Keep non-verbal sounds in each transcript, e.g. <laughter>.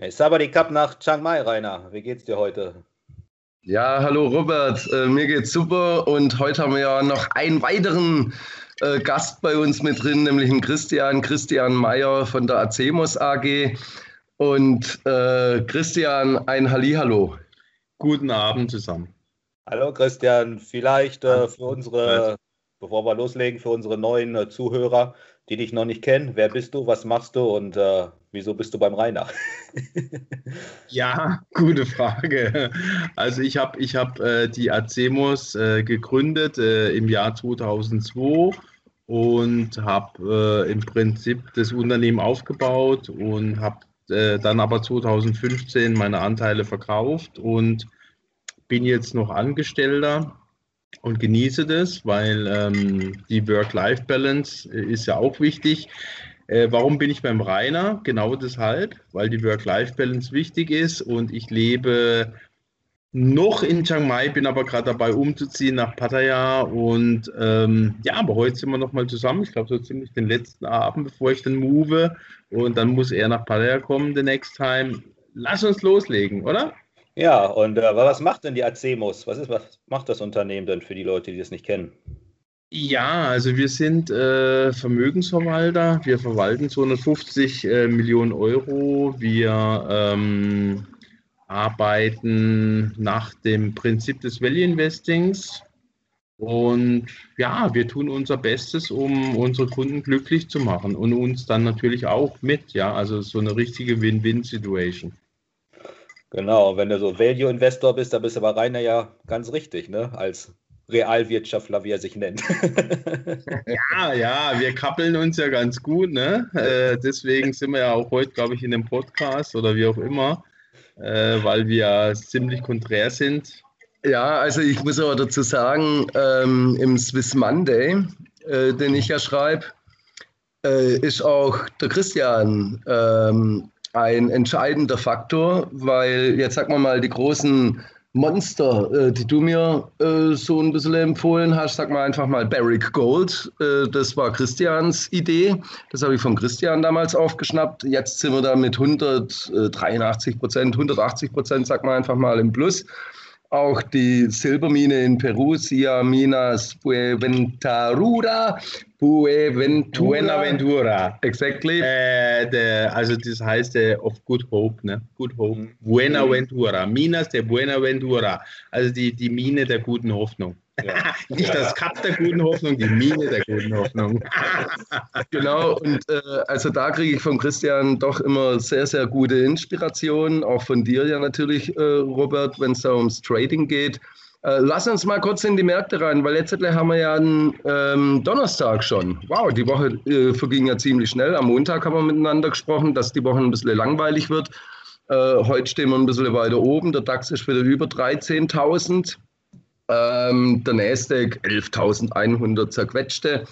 Hey, Sabadi Cup nach Chiang Mai, Rainer. Wie geht's dir heute? Ja, hallo Robert. Äh, mir geht's super und heute haben wir ja noch einen weiteren äh, Gast bei uns mit drin, nämlich einen Christian, Christian Meyer von der Acemos AG. Und äh, Christian, ein Hallihallo. Guten Abend zusammen. Hallo Christian, vielleicht äh, für unsere, bevor wir loslegen, für unsere neuen äh, Zuhörer, die dich noch nicht kennen, wer bist du, was machst du und äh, wieso bist du beim Rainer? <laughs> ja, gute Frage. Also ich habe ich hab, äh, die Acemos äh, gegründet äh, im Jahr 2002 und habe im Prinzip das Unternehmen aufgebaut und habe äh, dann aber 2015 meine Anteile verkauft und bin jetzt noch Angestellter und genieße das, weil ähm, die Work-Life-Balance ist ja auch wichtig. Äh, warum bin ich beim Rainer? Genau deshalb, weil die Work-Life-Balance wichtig ist und ich lebe noch in Chiang Mai, bin aber gerade dabei umzuziehen nach Pattaya und ähm, ja, aber heute sind wir nochmal zusammen. Ich glaube, so ziemlich den letzten Abend, bevor ich dann move und dann muss er nach Pattaya kommen, the next time. Lass uns loslegen, oder? Ja, und äh, was macht denn die Acemos? Was, was macht das Unternehmen denn für die Leute, die das nicht kennen? Ja, also wir sind äh, Vermögensverwalter. Wir verwalten 250 äh, Millionen Euro. Wir ähm, arbeiten nach dem Prinzip des Value Investings. Und ja, wir tun unser Bestes, um unsere Kunden glücklich zu machen und uns dann natürlich auch mit. Ja, also so eine richtige Win-Win-Situation. Genau, wenn du so Value-Investor bist, dann bist du aber Rainer ja ganz richtig, ne? Als Realwirtschaftler, wie er sich nennt. <laughs> ja, ja, wir kappeln uns ja ganz gut, ne? Äh, deswegen sind wir ja auch heute, glaube ich, in dem Podcast oder wie auch immer äh, weil wir ziemlich konträr sind. Ja, also ich muss aber dazu sagen, ähm, im Swiss Monday, äh, den ich ja schreibe, äh, ist auch der Christian ähm, ein entscheidender Faktor, weil jetzt sagen wir mal die großen Monster, äh, die du mir äh, so ein bisschen empfohlen hast, sag mal einfach mal Barrick Gold. Äh, das war Christians Idee. Das habe ich von Christian damals aufgeschnappt. Jetzt sind wir da mit 183 Prozent, 180 Prozent, sag mal einfach mal im Plus. Auch die Silbermine in Peru, Sia Minas Buenaventura, Buenaventura. Exactly. Äh, der, also das heißt äh, of Good Hope, ne? Good Hope. Mhm. Buenaventura. Minas de Buenaventura. Also die, die Mine der guten Hoffnung. Ja. <laughs> Nicht das Kap der guten Hoffnung, die Mine der guten Hoffnung. <laughs> genau, und äh, also da kriege ich von Christian doch immer sehr, sehr gute Inspirationen, auch von dir ja natürlich, äh, Robert, wenn es da ums Trading geht. Äh, lass uns mal kurz in die Märkte rein, weil letztlich haben wir ja einen ähm, Donnerstag schon. Wow, die Woche äh, verging ja ziemlich schnell. Am Montag haben wir miteinander gesprochen, dass die Woche ein bisschen langweilig wird. Äh, heute stehen wir ein bisschen weiter oben. Der DAX ist wieder über 13.000. Ähm, der Nasdaq 11.100 zerquetschte.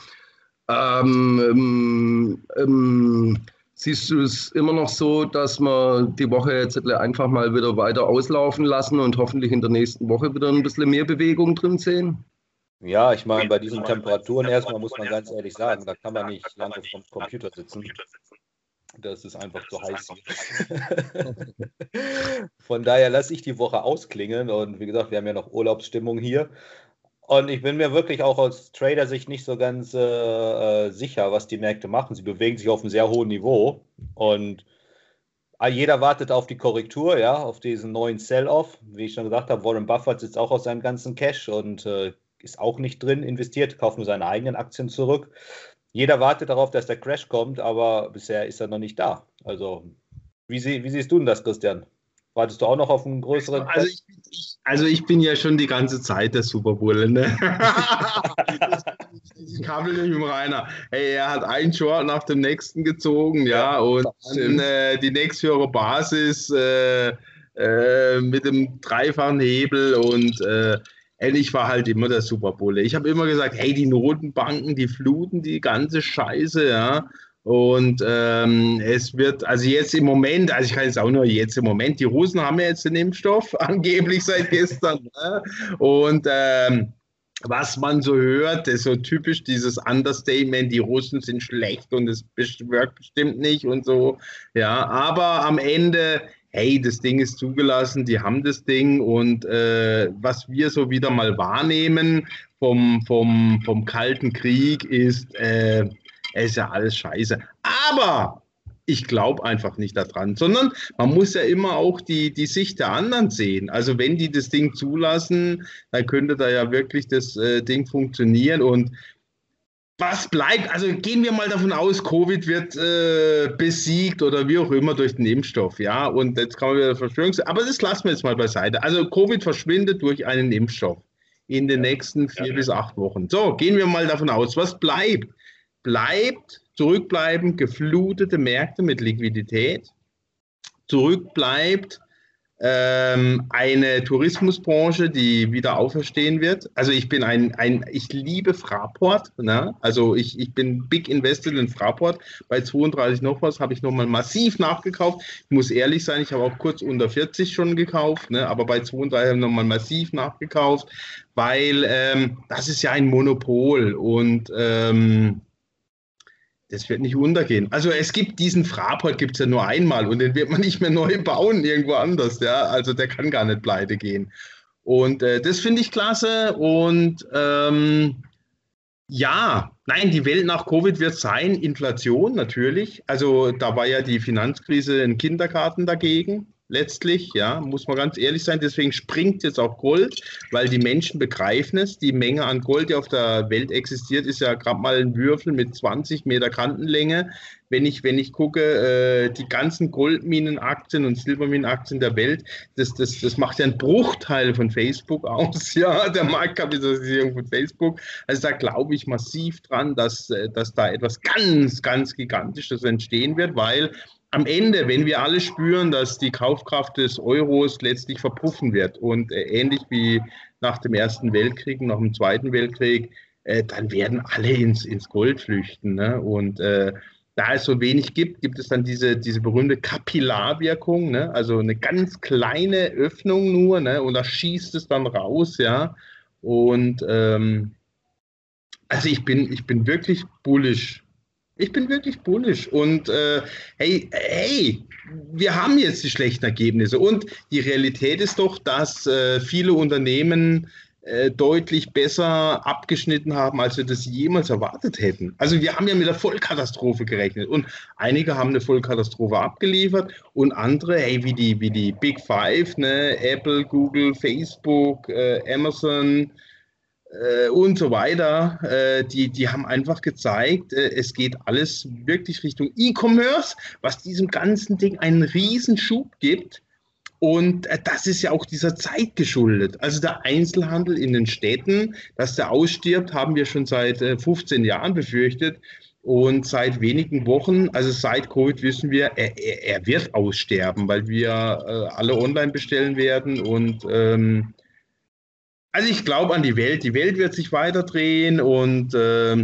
Ähm, ähm, ähm, siehst du es immer noch so, dass wir die Woche jetzt einfach mal wieder weiter auslaufen lassen und hoffentlich in der nächsten Woche wieder ein bisschen mehr Bewegung drin sehen? Ja, ich meine, bei diesen Temperaturen erstmal muss man ganz ehrlich sagen, da kann man nicht lange vom Computer sitzen. Das ist einfach zu heiß. <laughs> Von daher lasse ich die Woche ausklingen und wie gesagt, wir haben ja noch Urlaubsstimmung hier. Und ich bin mir wirklich auch aus Trader-Sicht nicht so ganz äh, sicher, was die Märkte machen. Sie bewegen sich auf einem sehr hohen Niveau und jeder wartet auf die Korrektur, ja, auf diesen neuen Sell-Off. Wie ich schon gesagt habe, Warren Buffett sitzt auch aus seinem ganzen Cash und äh, ist auch nicht drin investiert, kauft nur seine eigenen Aktien zurück jeder wartet darauf, dass der Crash kommt, aber bisher ist er noch nicht da. Also, wie, sie, wie siehst du denn das, Christian? Wartest du auch noch auf einen größeren? Also ich, ich, also ich bin ja schon die ganze Zeit der Super Bowl. Ne? <laughs> ich kabel nicht mit Rainer. Hey, er hat einen Short nach dem nächsten gezogen, ja, ja und dann, äh, die nächsthöhere Basis äh, äh, mit dem dreifachen Hebel und äh, ich war halt immer der Superbulle. Ich habe immer gesagt, hey, die Notenbanken, die fluten die ganze Scheiße, ja. Und ähm, es wird, also jetzt im Moment, also ich kann jetzt auch nur jetzt im Moment, die Russen haben ja jetzt den Impfstoff, <laughs> angeblich seit gestern. <laughs> ne? Und ähm, was man so hört, ist so typisch dieses Understatement, die Russen sind schlecht und es wirkt bestimmt nicht und so. Ja, aber am Ende, hey, das Ding ist zugelassen, die haben das Ding und äh, was wir so wieder mal wahrnehmen vom, vom, vom Kalten Krieg ist, äh, ist ja alles scheiße. Aber ich glaube einfach nicht daran, sondern man muss ja immer auch die, die Sicht der anderen sehen. Also wenn die das Ding zulassen, dann könnte da ja wirklich das äh, Ding funktionieren und was bleibt, also gehen wir mal davon aus, Covid wird äh, besiegt oder wie auch immer durch den Impfstoff, ja, und jetzt kann man wieder Verschwörungs... Aber das lassen wir jetzt mal beiseite. Also Covid verschwindet durch einen Impfstoff in den nächsten vier ja. bis acht Wochen. So, gehen wir mal davon aus, was bleibt? Bleibt zurückbleiben geflutete Märkte mit Liquidität, zurückbleibt ähm, eine Tourismusbranche, die wieder auferstehen wird. Also ich bin ein, ein ich liebe Fraport, ne? also ich, ich bin big invested in Fraport. Bei 32 noch was habe ich nochmal massiv nachgekauft. Ich muss ehrlich sein, ich habe auch kurz unter 40 schon gekauft, ne? aber bei 32 habe ich nochmal massiv nachgekauft, weil ähm, das ist ja ein Monopol und ähm, das wird nicht untergehen. Also es gibt diesen Fraport gibt es ja nur einmal und den wird man nicht mehr neu bauen irgendwo anders. Ja? Also der kann gar nicht pleite gehen. Und äh, das finde ich klasse. Und ähm, ja, nein, die Welt nach Covid wird sein, Inflation natürlich. Also da war ja die Finanzkrise ein Kindergarten dagegen letztlich, ja, muss man ganz ehrlich sein. Deswegen springt jetzt auch Gold, weil die Menschen begreifen es. Die Menge an Gold, die auf der Welt existiert, ist ja gerade mal ein Würfel mit 20 Meter Kantenlänge. Wenn ich, wenn ich gucke, äh, die ganzen Goldminenaktien und Silberminenaktien der Welt, das, das, das macht ja einen Bruchteil von Facebook aus, <laughs> ja, der Marktkapitalisierung von Facebook. Also da glaube ich massiv dran, dass, äh, dass da etwas ganz, ganz Gigantisches entstehen wird, weil am Ende, wenn wir alle spüren, dass die Kaufkraft des Euros letztlich verpuffen wird und äh, ähnlich wie nach dem Ersten Weltkrieg, nach dem Zweiten Weltkrieg, äh, dann werden alle ins, ins Gold flüchten. Ne? Und äh, da es so wenig gibt, gibt es dann diese, diese berühmte Kapillarwirkung, ne? also eine ganz kleine Öffnung nur, ne? und da schießt es dann raus, ja. Und ähm, also ich bin, ich bin wirklich bullish ich bin wirklich bullisch und äh, hey, hey, wir haben jetzt die schlechten Ergebnisse und die Realität ist doch, dass äh, viele Unternehmen äh, deutlich besser abgeschnitten haben, als wir das jemals erwartet hätten. Also wir haben ja mit der Vollkatastrophe gerechnet und einige haben eine Vollkatastrophe abgeliefert und andere, hey, wie die, wie die Big Five, ne, Apple, Google, Facebook, äh, Amazon, äh, und so weiter, äh, die, die haben einfach gezeigt, äh, es geht alles wirklich Richtung E-Commerce, was diesem ganzen Ding einen Riesenschub gibt. Und äh, das ist ja auch dieser Zeit geschuldet. Also der Einzelhandel in den Städten, dass der ausstirbt, haben wir schon seit 15 äh, Jahren befürchtet. Und seit wenigen Wochen, also seit Covid, wissen wir, er, er, er wird aussterben, weil wir äh, alle online bestellen werden und ähm, also ich glaube an die Welt. Die Welt wird sich weiter drehen und äh,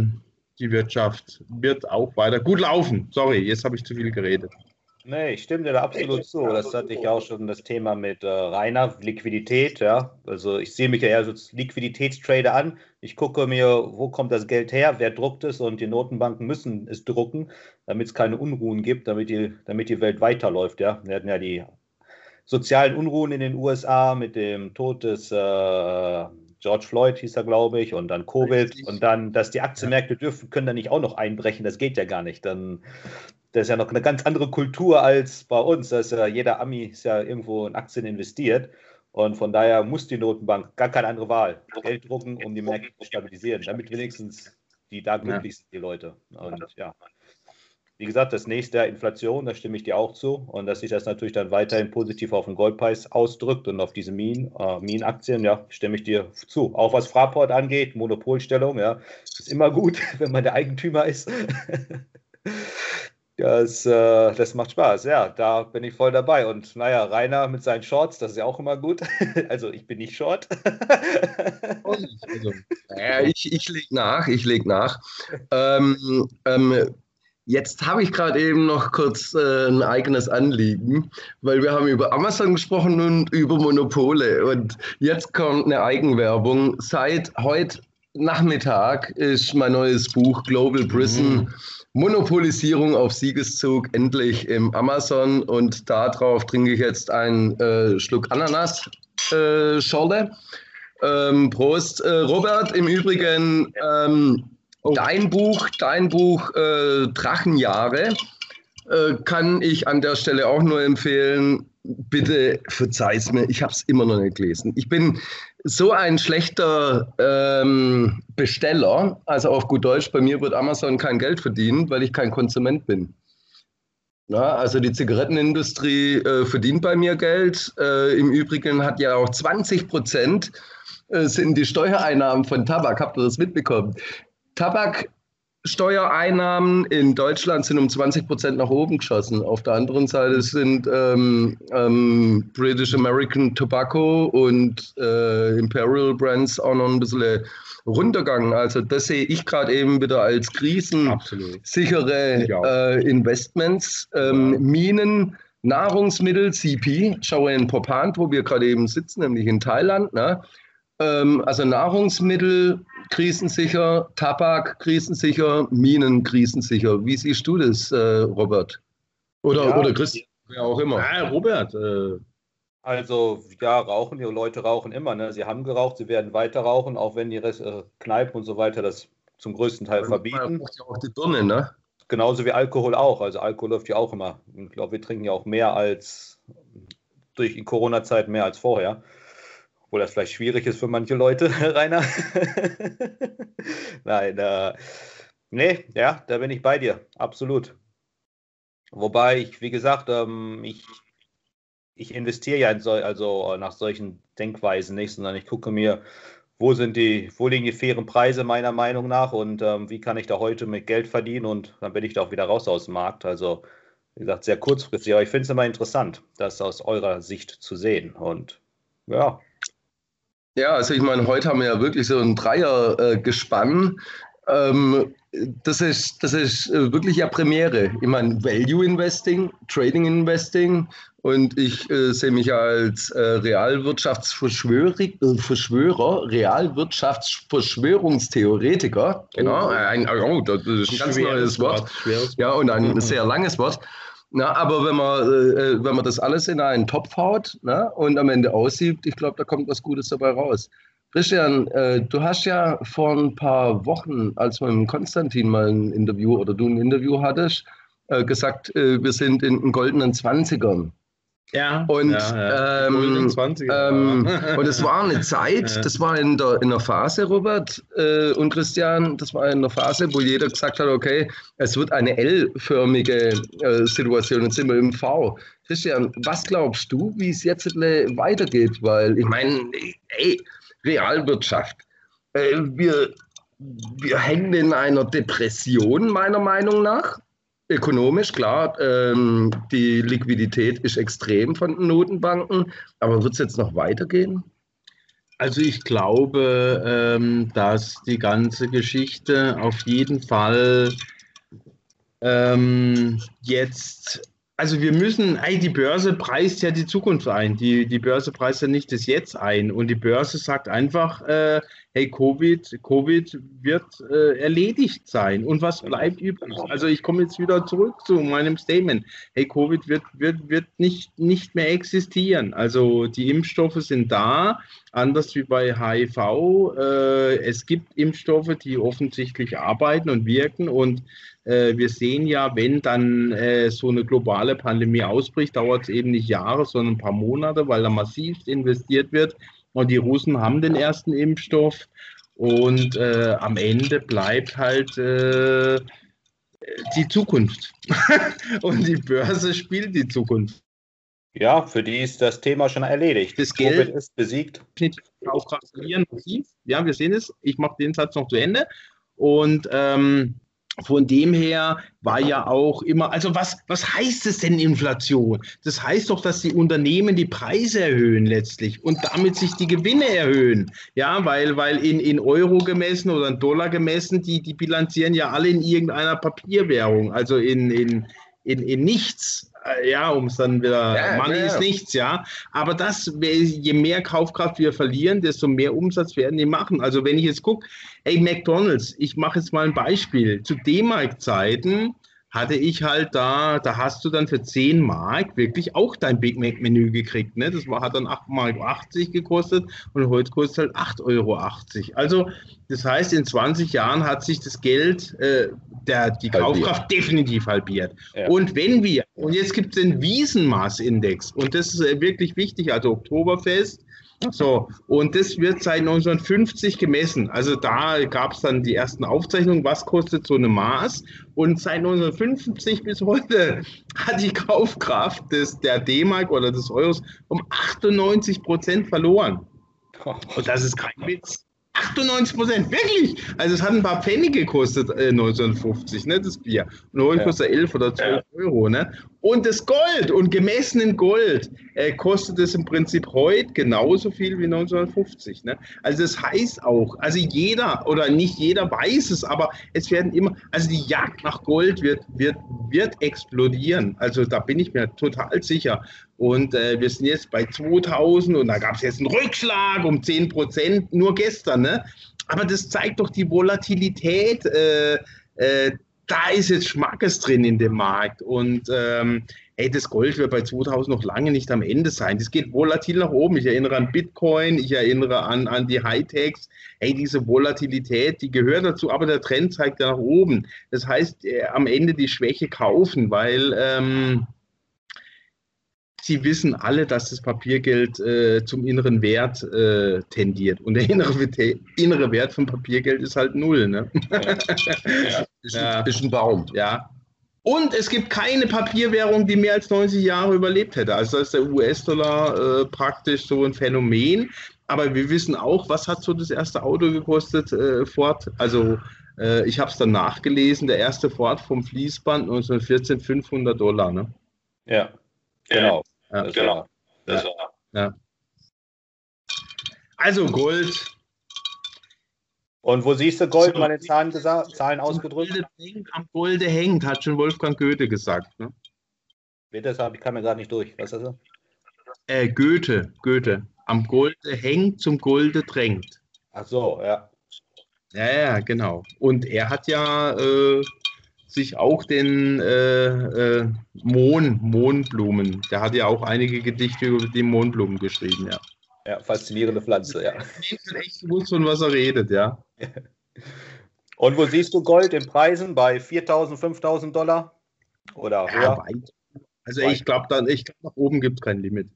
die Wirtschaft wird auch weiter gut laufen. Sorry, jetzt habe ich zu viel geredet. Nee, ich stimme dir da absolut zu. Das hatte ich auch schon das Thema mit äh, reiner Liquidität. Ja, also ich sehe mich ja eher als Liquiditätstrader an. Ich gucke mir, wo kommt das Geld her, wer druckt es und die Notenbanken müssen es drucken, damit es keine Unruhen gibt, damit die, damit die Welt weiterläuft. Ja, wir hatten ja die sozialen Unruhen in den USA mit dem Tod des äh, George Floyd hieß er, glaube ich, und dann Covid Richtig. und dann, dass die Aktienmärkte dürfen, können da nicht auch noch einbrechen, das geht ja gar nicht. Dann, das ist ja noch eine ganz andere Kultur als bei uns. Da ist ja jeder Ami ist ja irgendwo in Aktien investiert. Und von daher muss die Notenbank gar keine andere Wahl. Geld drucken, um die Märkte zu stabilisieren, damit wenigstens die da glücklich sind, die Leute. Und ja. Wie gesagt, das nächste Jahr Inflation, da stimme ich dir auch zu. Und dass sich das natürlich dann weiterhin positiv auf den Goldpreis ausdrückt und auf diese Minen, äh, Minenaktien, ja, stimme ich dir zu. Auch was Fraport angeht, Monopolstellung, ja, ist immer gut, <laughs> wenn man der Eigentümer ist. <laughs> Das, äh, das macht Spaß, ja, da bin ich voll dabei. Und naja, Rainer mit seinen Shorts, das ist ja auch immer gut. <laughs> Also ich bin nicht Short. also, ja, ich ich lege nach, ich lege nach. Ähm, ähm, Jetzt habe ich gerade eben noch kurz äh, ein eigenes Anliegen, weil wir haben über Amazon gesprochen und über Monopole. Und jetzt kommt eine Eigenwerbung. Seit heute Nachmittag ist mein neues Buch Global Prison. Mhm. Monopolisierung auf Siegeszug endlich im Amazon und darauf trinke ich jetzt einen äh, Schluck Ananas äh. Ähm, Prost, äh, Robert. Im Übrigen ähm, oh. dein Buch, dein Buch äh, Drachenjahre äh, kann ich an der Stelle auch nur empfehlen. Bitte verzeih's mir, ich habe es immer noch nicht gelesen. Ich bin so ein schlechter ähm, Besteller, also auf gut Deutsch, bei mir wird Amazon kein Geld verdienen, weil ich kein Konsument bin. Ja, also die Zigarettenindustrie äh, verdient bei mir Geld. Äh, Im Übrigen hat ja auch 20 Prozent äh, sind die Steuereinnahmen von Tabak. Habt ihr das mitbekommen? Tabak Steuereinnahmen in Deutschland sind um 20 Prozent nach oben geschossen. Auf der anderen Seite sind ähm, ähm, British American Tobacco und äh, Imperial Brands auch noch ein bisschen runtergegangen. Also das sehe ich gerade eben wieder als krisensichere äh, Investments. Ähm, Minen, Nahrungsmittel, CP, schaue in Popant, wo wir gerade eben sitzen, nämlich in Thailand. Ne? Ähm, also Nahrungsmittel, krisensicher, Tabak krisensicher, Minen krisensicher. Wie siehst du das, äh, Robert? Oder, ja, oder Chris, wer auch immer. Ja, Robert. Äh, also, ja, rauchen, die Leute rauchen immer. Ne? Sie haben geraucht, sie werden weiter rauchen, auch wenn die Rest, äh, Kneipen und so weiter das zum größten Teil verbieten. Ja auch die Birne, ne? Genauso wie Alkohol auch. Also Alkohol läuft ja auch immer. Ich glaube, wir trinken ja auch mehr als durch die Corona-Zeit mehr als vorher. Obwohl das vielleicht schwierig ist für manche Leute, <laughs> Rainer. <laughs> Nein, äh, nee, ja, da bin ich bei dir, absolut. Wobei ich, wie gesagt, ähm, ich, ich investiere ja in so, also nach solchen Denkweisen nicht, sondern ich gucke mir, wo sind die, wo liegen die fairen Preise meiner Meinung nach und ähm, wie kann ich da heute mit Geld verdienen und dann bin ich da auch wieder raus aus dem Markt. Also, wie gesagt, sehr kurzfristig, aber ich finde es immer interessant, das aus eurer Sicht zu sehen. Und ja, ja, also ich meine, heute haben wir ja wirklich so ein Dreier äh. Ähm, das ist, das ist äh, wirklich ja Premiere. Ich meine, Value Investing, Trading Investing und ich äh, sehe mich als äh, Realwirtschaftsverschwörer, äh, Realwirtschaftsverschwörungstheoretiker. Genau, oh. ein, oh, das ist ein ganz neues Wort. Ja, und ein sehr langes Wort. Na, aber wenn man, äh, wenn man das alles in einen Topf haut na, und am Ende aussieht, ich glaube, da kommt was Gutes dabei raus. Christian, äh, du hast ja vor ein paar Wochen, als wir mit Konstantin mal ein Interview oder du ein Interview hattest, äh, gesagt, äh, wir sind in, in goldenen Zwanzigern. Ja. Und, ja, ja. Ähm, 20, ähm, <laughs> und es war eine Zeit, das war in der, in der Phase, Robert äh, und Christian, das war in der Phase, wo jeder gesagt hat, okay, es wird eine L-förmige äh, Situation, jetzt sind wir im V. Christian, was glaubst du, wie es jetzt weitergeht? Weil ich meine, ey, Realwirtschaft, äh, wir, wir hängen in einer Depression, meiner Meinung nach. Ökonomisch, klar, ähm, die Liquidität ist extrem von den Notenbanken, aber wird es jetzt noch weitergehen? Also ich glaube, ähm, dass die ganze Geschichte auf jeden Fall ähm, jetzt, also wir müssen, ey, die Börse preist ja die Zukunft ein. Die, die Börse preist ja nicht das Jetzt ein. Und die Börse sagt einfach, äh, hey, Covid, Covid wird äh, erledigt sein. Und was bleibt übrig? Also ich komme jetzt wieder zurück zu meinem Statement. Hey, Covid wird, wird, wird nicht, nicht mehr existieren. Also die Impfstoffe sind da, anders wie bei HIV. Äh, es gibt Impfstoffe, die offensichtlich arbeiten und wirken. Und äh, wir sehen ja, wenn dann äh, so eine globale Pandemie ausbricht, dauert es eben nicht Jahre, sondern ein paar Monate, weil da massiv investiert wird und die Russen haben den ersten Impfstoff. Und äh, am Ende bleibt halt äh, die Zukunft. <laughs> und die Börse spielt die Zukunft. Ja, für die ist das Thema schon erledigt. Das Geld Covid ist besiegt. Auch massiv. Ja, wir sehen es. Ich mache den Satz noch zu Ende. Und ähm, von dem her war ja auch immer, also was, was heißt es denn Inflation? Das heißt doch, dass die Unternehmen die Preise erhöhen letztlich und damit sich die Gewinne erhöhen. Ja, weil, weil in, in Euro gemessen oder in Dollar gemessen, die, die bilanzieren ja alle in irgendeiner Papierwährung, also in, in, in, in nichts. Äh, ja, um es dann wieder, ja, Money ja. ist nichts, ja. Aber das, je mehr Kaufkraft wir verlieren, desto mehr Umsatz werden die machen. Also wenn ich jetzt gucke, ey, McDonalds, ich mache jetzt mal ein Beispiel. Zu D-Mark-Zeiten hatte ich halt da, da hast du dann für 10 Mark wirklich auch dein Big Mac Menü gekriegt. Ne? Das war, hat dann 8,80 Mark gekostet und heute kostet halt 8,80 Euro. Also das heißt, in 20 Jahren hat sich das Geld, äh, der, die Kaufkraft definitiv halbiert. Ja. Und wenn wir, und jetzt gibt es den Wiesenmaßindex und das ist äh, wirklich wichtig, also Oktoberfest, so, und das wird seit 1950 gemessen. Also da gab es dann die ersten Aufzeichnungen, was kostet so eine Maß. Und seit 1950 bis heute <laughs> hat die Kaufkraft des, der D-Mark oder des Euros um 98 Prozent verloren. Und das ist kein Witz. 98 Prozent, wirklich. Also es hat ein paar Pfennig gekostet äh, 1950, ne, das Bier. Und heute ja. kostet 11 oder 12 ja. Euro. Ne? Und das Gold und gemessen in Gold äh, kostet es im Prinzip heute genauso viel wie 1950. Ne? Also das heißt auch, also jeder oder nicht jeder weiß es, aber es werden immer, also die Jagd nach Gold wird, wird, wird explodieren. Also da bin ich mir total sicher. Und äh, wir sind jetzt bei 2000 und da gab es jetzt einen Rückschlag um 10 Prozent, nur gestern. Ne? Aber das zeigt doch die Volatilität. Äh, äh, da ist jetzt Schmackes drin in dem Markt. Und ähm, ey, das Gold wird bei 2000 noch lange nicht am Ende sein. Das geht volatil nach oben. Ich erinnere an Bitcoin, ich erinnere an, an die Hightechs. Ey, diese Volatilität, die gehört dazu, aber der Trend zeigt ja nach oben. Das heißt, äh, am Ende die Schwäche kaufen, weil ähm, Sie wissen alle, dass das Papiergeld äh, zum inneren Wert äh, tendiert. Und der innere, innere, Wert vom Papiergeld ist halt null. Ne? Ja. <laughs> Ist, ja. Ein, ist ein Baum. Ja. Und es gibt keine Papierwährung, die mehr als 90 Jahre überlebt hätte. Also ist der US-Dollar äh, praktisch so ein Phänomen. Aber wir wissen auch, was hat so das erste Auto gekostet, äh, Ford? Also äh, ich habe es dann nachgelesen, der erste Ford vom Fließband 1914 500 Dollar. Ne? Ja, genau. Ja, genau. Das ja. Also Gold. Und wo siehst du Gold, meine Zahlen, Zahlen ausgedrückt? Golde hängt, am Golde hängt, hat schon Wolfgang Goethe gesagt. Ne? Bitte, ich kann mir gerade nicht durch. Was ist das? Äh, Goethe, Goethe. Am Golde hängt, zum Golde drängt. Ach so, ja. Ja, ja, genau. Und er hat ja äh, sich auch den äh, äh, Mohn, Mohnblumen. Der hat ja auch einige Gedichte über die Mohnblumen geschrieben, ja. Ja, faszinierende Pflanze, ja. <laughs> Ich echt gewusst, von was er redet, ja. <laughs> Und wo siehst du Gold in Preisen? Bei 4.000, 5.000 Dollar? Oder höher? Ja, weit. Also weit. ich glaube, glaub, nach oben gibt es kein Limit.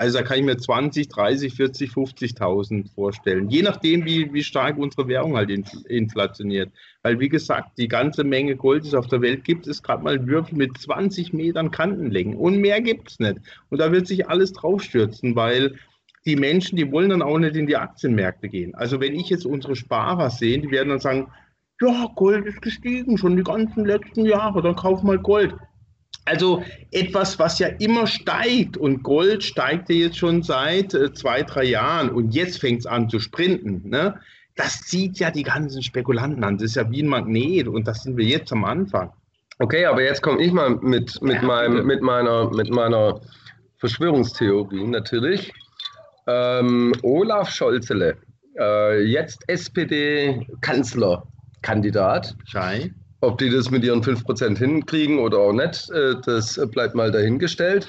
Also da kann ich mir 20, 30, 40, 50.000 vorstellen. Je nachdem, wie, wie stark unsere Währung halt inflationiert. Weil, wie gesagt, die ganze Menge Gold, die es auf der Welt gibt, ist gerade mal ein Würfel mit 20 Metern Kantenlängen. Und mehr gibt es nicht. Und da wird sich alles draufstürzen, weil die Menschen, die wollen dann auch nicht in die Aktienmärkte gehen. Also wenn ich jetzt unsere Sparer sehe, die werden dann sagen, ja, Gold ist gestiegen, schon die ganzen letzten Jahre, dann kauf mal Gold. Also etwas, was ja immer steigt und Gold steigt ja jetzt schon seit äh, zwei, drei Jahren und jetzt fängt es an zu sprinten. Ne? Das zieht ja die ganzen Spekulanten an. Das ist ja wie ein Magnet und das sind wir jetzt am Anfang. Okay, aber jetzt komme ich mal mit, mit, ja, meinem, mit, meiner, mit meiner Verschwörungstheorie natürlich. Ähm, Olaf Scholzele, äh, jetzt SPD-Kanzlerkandidat. Schei. Ob die das mit ihren 5% hinkriegen oder auch nicht, äh, das bleibt mal dahingestellt.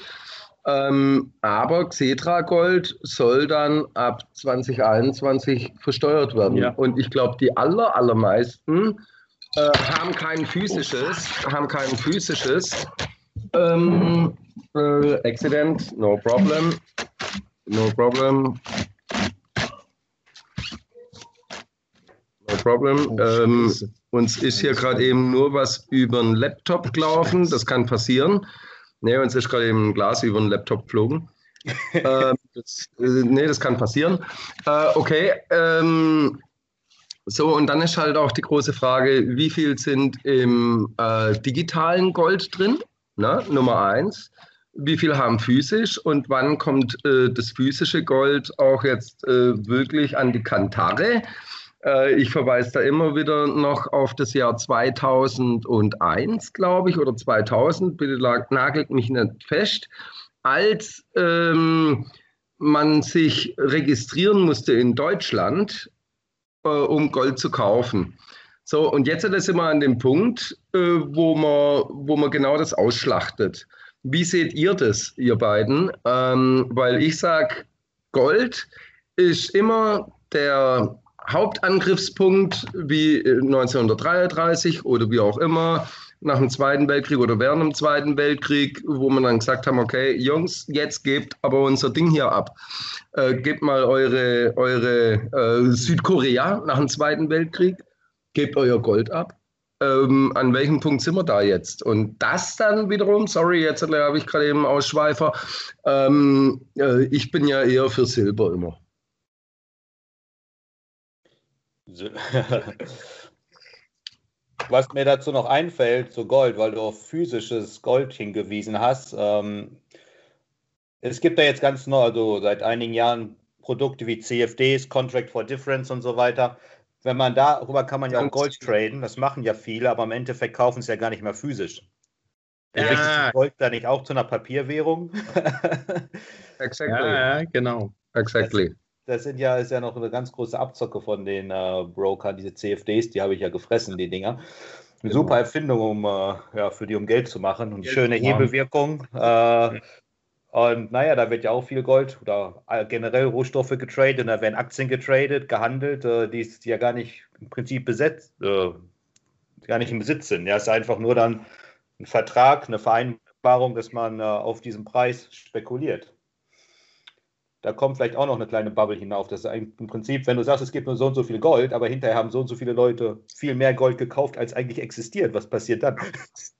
Ähm, aber Xetra Gold soll dann ab 2021 versteuert werden. Ja. Und ich glaube, die aller, allermeisten äh, haben kein physisches, haben kein physisches ähm, äh, Accident, no problem, no problem. Problem. Oh, ähm, uns ist hier gerade eben nur was über einen Laptop gelaufen. Das kann passieren. Nee, uns ist gerade eben ein Glas über einen Laptop geflogen. <laughs> äh, das, nee, das kann passieren. Äh, okay. Ähm, so, und dann ist halt auch die große Frage, wie viel sind im äh, digitalen Gold drin? Na, Nummer eins. Wie viel haben physisch und wann kommt äh, das physische Gold auch jetzt äh, wirklich an die Kantare? Äh, ich verweise da immer wieder noch auf das Jahr 2001, glaube ich, oder 2000, bitte nagelt mich nicht fest, als ähm, man sich registrieren musste in Deutschland, äh, um Gold zu kaufen. So, und jetzt sind wir an dem Punkt, äh, wo, man, wo man genau das ausschlachtet. Wie seht ihr das, ihr beiden? Ähm, weil ich sage, Gold ist immer der Hauptangriffspunkt wie 1933 oder wie auch immer nach dem Zweiten Weltkrieg oder während dem Zweiten Weltkrieg, wo man dann gesagt haben, okay, Jungs, jetzt gebt aber unser Ding hier ab. Äh, gebt mal eure, eure äh, Südkorea nach dem Zweiten Weltkrieg, gebt euer Gold ab. Ähm, an welchem Punkt sind wir da jetzt? Und das dann wiederum, sorry, jetzt habe ich gerade eben Ausschweifer, ähm, äh, ich bin ja eher für Silber immer. Was mir dazu noch einfällt zu Gold, weil du auf physisches Gold hingewiesen hast. Ähm, es gibt da jetzt ganz neu, also seit einigen Jahren Produkte wie CFDs, Contract for Difference und so weiter. Wenn man darüber kann man ja auch Gold traden, das machen ja viele, aber im Endeffekt kaufen es ja gar nicht mehr physisch. Ja. Gold da nicht auch zu einer Papierwährung? exactly. Ja, genau. Exactly das sind ja, ist ja noch eine ganz große Abzocke von den äh, Brokern, diese CFDs, die habe ich ja gefressen, die Dinger. Eine genau. super Erfindung, um äh, ja, für die um Geld zu machen und Geld schöne Hebewirkung. Äh, und naja, da wird ja auch viel Gold oder äh, generell Rohstoffe getradet und da werden Aktien getradet, gehandelt, äh, die, die ja gar nicht im Prinzip besetzt, äh, gar nicht im Besitz sind. Ja, es ist einfach nur dann ein Vertrag, eine Vereinbarung, dass man auf diesen Preis spekuliert da kommt vielleicht auch noch eine kleine Bubble hinauf. Das ist im Prinzip, wenn du sagst, es gibt nur so und so viel Gold, aber hinterher haben so und so viele Leute viel mehr Gold gekauft, als eigentlich existiert. Was passiert dann?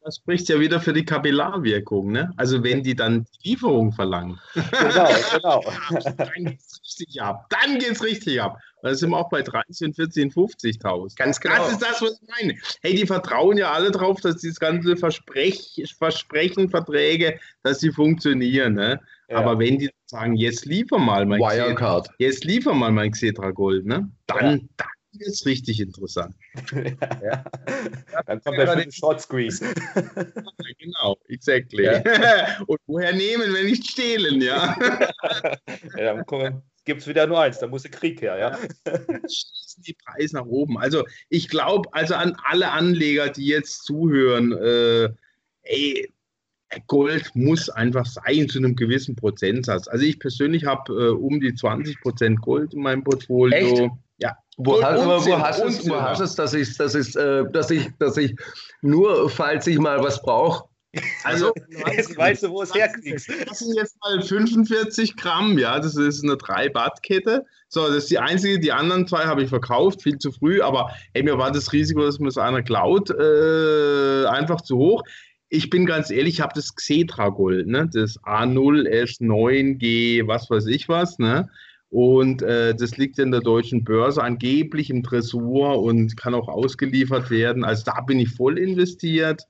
Das spricht ja wieder für die Kapillarwirkung, ne? Also wenn die dann die Lieferung verlangen. Genau, genau. <laughs> dann geht's richtig ab. Dann geht's richtig ab. Da sind wir auch bei 13, 14, 50.000. Ganz genau. Das ist das, was ich meine. Hey, die vertrauen ja alle drauf, dass dieses ganze Versprech Versprechen, Verträge, dass sie funktionieren. Ne? Ja. Aber wenn die sagen, jetzt liefer mal mein Wirecard. Xetra, jetzt liefer mal mein Xetra Gold, ne? dann, ja. dann wird es richtig interessant. <laughs> ja. Dann kommt der Short Squeeze. genau, exactly. <laughs> Und woher nehmen, wenn nicht stehlen, ja? <laughs> ja, dann gibt es wieder nur eins, da muss der Krieg her, ja. Schießen die Preise nach oben. Also ich glaube, also an alle Anleger, die jetzt zuhören, äh, ey, Gold muss einfach sein zu einem gewissen Prozentsatz. Also ich persönlich habe äh, um die 20 Prozent Gold in meinem Portfolio. Echt? Ja. Wo, hast, wo, hast es, wo hast es, dass ich, dass ich, äh, dass ich, dass ich nur, falls ich mal was brauche, <laughs> also, <laughs> jetzt weißt du, wo es herkriegst. Das sind jetzt mal 45 Gramm, ja, das ist eine 3-Bad-Kette. So, das ist die einzige, die anderen zwei habe ich verkauft, viel zu früh, aber ey, mir war das Risiko, dass mir so einer klaut, äh, einfach zu hoch ich bin ganz ehrlich, ich habe das Xetra Gold, ne? das A0, S9, G, was weiß ich was. Ne? Und äh, das liegt in der deutschen Börse angeblich im Tresor und kann auch ausgeliefert werden. Also da bin ich voll investiert.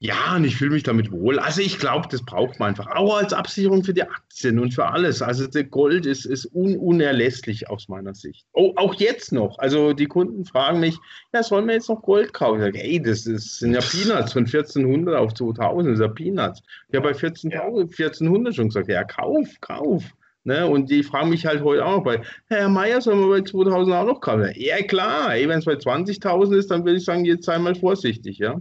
Ja, und ich fühle mich damit wohl. Also ich glaube, das braucht man einfach. Auch als Absicherung für die Aktien und für alles. Also der Gold ist, ist un unerlässlich aus meiner Sicht. Oh, auch jetzt noch. Also die Kunden fragen mich, ja, sollen wir jetzt noch Gold kaufen? Ich sage, ey, das, ist, sind ja Peanuts von 1400 auf 2000, das ist ja Peanuts. Ich habe bei 14, ja. 1400 schon gesagt, ja, kauf, kauf. Ne? Und die fragen mich halt heute auch bei, Herr Meier, sollen wir bei 2000 auch noch kaufen? Ja, klar. Wenn es bei 20.000 ist, dann würde ich sagen, jetzt sei mal vorsichtig, ja.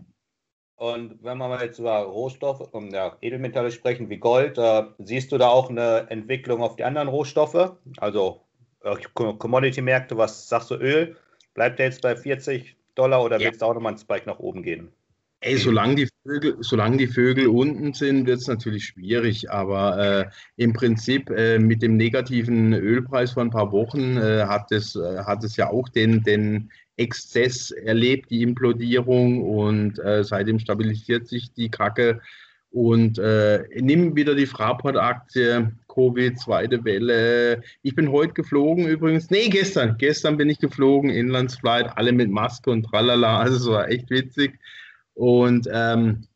Und wenn wir mal jetzt über Rohstoffe, um ja, Edelmetalle sprechen, wie Gold, äh, siehst du da auch eine Entwicklung auf die anderen Rohstoffe? Also äh, Commodity-Märkte, was sagst du, Öl? Bleibt der jetzt bei 40 Dollar oder ja. wird es auch nochmal ein Spike nach oben gehen? Ey, solange die Vögel, solange die Vögel unten sind, wird es natürlich schwierig. Aber äh, im Prinzip äh, mit dem negativen Ölpreis vor ein paar Wochen äh, hat, es, äh, hat es ja auch den, den Exzess erlebt, die Implodierung und äh, seitdem stabilisiert sich die Kacke. Und äh, nimm wieder die Fraport-Aktie, Covid, zweite Welle. Ich bin heute geflogen übrigens. Nee, gestern. Gestern bin ich geflogen, Inlandsflight, alle mit Maske und tralala. Also es war echt witzig. Und ähm,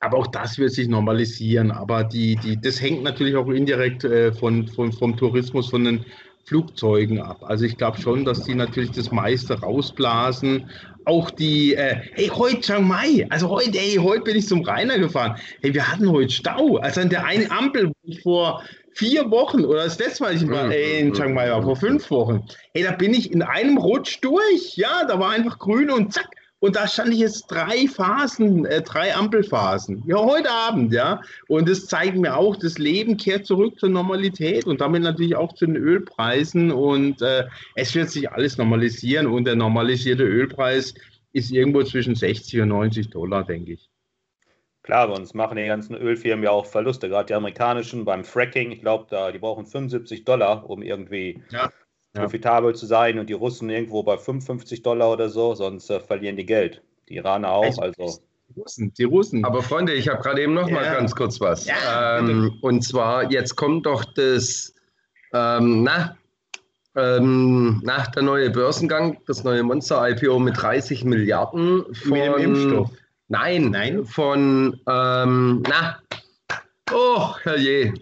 aber auch das wird sich normalisieren. Aber die, die, das hängt natürlich auch indirekt äh, von, von, vom Tourismus, von den Flugzeugen ab. Also ich glaube schon, dass die natürlich das meiste rausblasen. Auch die, äh, hey, heute Chiang Mai, also heute, hey, heute bin ich zum Rainer gefahren. Hey, wir hatten heute Stau. Also an der einen Ampel, wo ich vor vier Wochen oder das letzte Mal, ich war äh, in Chiang Mai war, vor fünf Wochen. Hey, da bin ich in einem Rutsch durch. Ja, da war einfach grün und zack, und da stand ich jetzt drei Phasen, äh, drei Ampelphasen. Ja, heute Abend, ja. Und das zeigt mir auch, das Leben kehrt zurück zur Normalität und damit natürlich auch zu den Ölpreisen. Und äh, es wird sich alles normalisieren. Und der normalisierte Ölpreis ist irgendwo zwischen 60 und 90 Dollar, denke ich. Klar, sonst machen die ganzen Ölfirmen ja auch Verluste, gerade die amerikanischen beim Fracking. Ich glaube, da die brauchen 75 Dollar, um irgendwie ja profitabel zu sein und die Russen irgendwo bei 55 Dollar oder so, sonst äh, verlieren die Geld. Die Iraner auch, also. also. Die Russen, die Russen. Aber Freunde, ich habe gerade eben noch ja. mal ganz kurz was. Ja, ähm, und zwar, jetzt kommt doch das, ähm, na, ähm, nach der neue Börsengang, das neue Monster-IPO mit 30 Milliarden von, mit dem Impfstoff. Nein, nein, von, ähm, na, oh, herrje,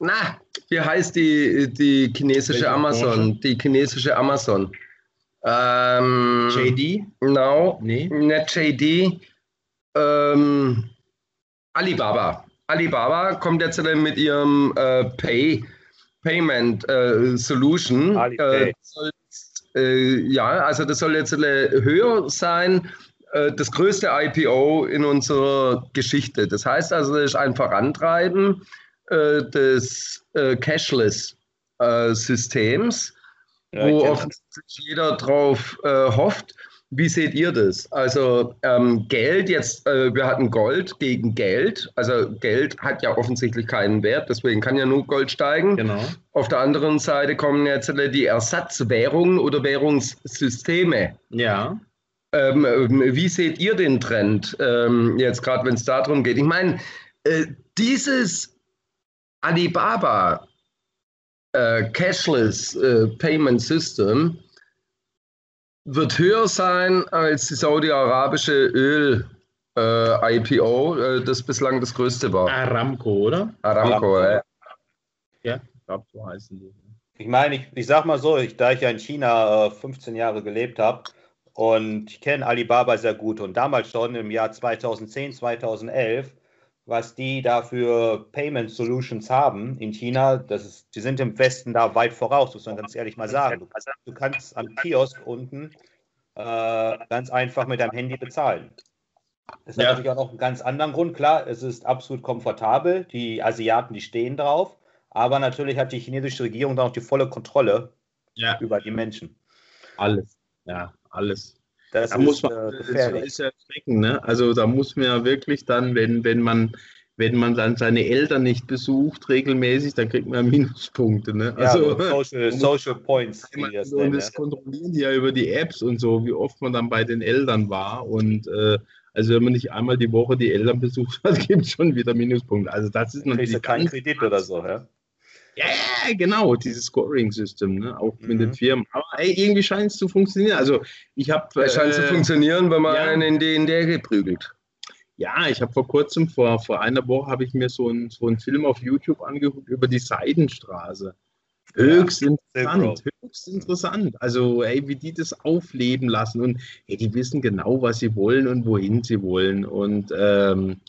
na, wie heißt die, die chinesische Amazon? Die chinesische Amazon. Ähm, JD? No, nee. nicht JD. Ähm, Alibaba. Alibaba kommt jetzt mit ihrem äh, Pay, Payment äh, Solution. Äh, äh, ja, also das soll jetzt höher sein. Äh, das größte IPO in unserer Geschichte. Das heißt also, das ist ein Vorantreiben äh, des äh, Cashless-Systems, äh, ja, wo offensichtlich jeder drauf äh, hofft. Wie seht ihr das? Also ähm, Geld jetzt, äh, wir hatten Gold gegen Geld. Also Geld hat ja offensichtlich keinen Wert, deswegen kann ja nur Gold steigen. Genau. Auf der anderen Seite kommen jetzt die Ersatzwährungen oder Währungssysteme. Ja. Ähm, wie seht ihr den Trend ähm, jetzt gerade, wenn es darum geht? Ich meine, äh, dieses Alibaba äh, Cashless äh, Payment System wird höher sein als die saudi-arabische Öl äh, IPO, äh, das bislang das größte war. Aramco, oder? Aramco, ja. Ja, ich glaube, so heißen die. Ich meine, ich, ich sag mal so, ich, da ich ja in China 15 äh, Jahre gelebt habe und ich kenne Alibaba sehr gut und damals schon im Jahr 2010, 2011 was die da für Payment Solutions haben in China, das ist, die sind im Westen da weit voraus, muss man ganz ehrlich mal sagen. Du, du kannst am Kiosk unten äh, ganz einfach mit deinem Handy bezahlen. Das hat ja. natürlich auch noch einen ganz anderen Grund. Klar, es ist absolut komfortabel. Die Asiaten, die stehen drauf. Aber natürlich hat die chinesische Regierung da auch die volle Kontrolle ja. über die Menschen. Alles, ja, alles. Das da ist, muss man, äh, gefährlich. Das ist ja schrecken, ne? Also da muss man ja wirklich dann, wenn, wenn man wenn man dann seine Eltern nicht besucht regelmäßig, dann kriegt man Minuspunkte. Ne? Ja, also, Social, <laughs> Social Points. und das kontrollieren die ja über die Apps und so, wie oft man dann bei den Eltern war. Und äh, also wenn man nicht einmal die Woche die Eltern besucht hat, <laughs> gibt es schon wieder Minuspunkte. Also das ist natürlich. kein Kredit oder so, ja? Ja, genau, dieses Scoring-System, ne? auch mhm. mit den mhm. Firmen. Aber ey, irgendwie scheint es zu funktionieren. Also ich habe. Es scheint äh, zu funktionieren, wenn man ja. einen in die in der geprügelt. Ja, ich habe vor kurzem, vor, vor einer Woche, habe ich mir so, ein, so einen Film auf YouTube angeguckt über die Seidenstraße. Höchst ja, interessant, höchst interessant. Also, ey, wie die das aufleben lassen und ey, die wissen genau, was sie wollen und wohin sie wollen. Und ähm,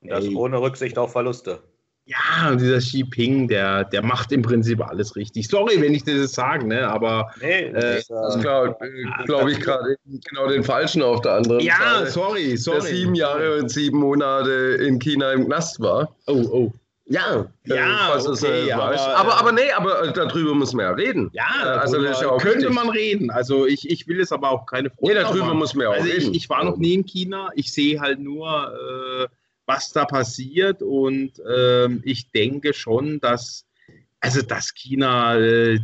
das ey, ohne Rücksicht auf Verluste. Ja, und dieser Xi Ping, der, der macht im Prinzip alles richtig. Sorry, wenn ich das sage, ne? aber. Nee, äh, das glaube äh, glaub ich gerade genau den Falschen auf der anderen ja, Seite. Ja, sorry, sorry. Der sieben Jahre und sieben Monate in China im Knast war. Oh, oh. Ja, ja, äh, okay, ist, aber, aber, aber, nee, aber darüber müssen wir ja reden. Ja, also das ja könnte man reden. Also ich, ich will es aber auch keine Freude. Nee, darüber muss man ja auch also reden. Ich, ich war noch nie in China. Ich sehe halt nur äh, was da passiert. Und ähm, ich denke schon, dass, also dass China äh,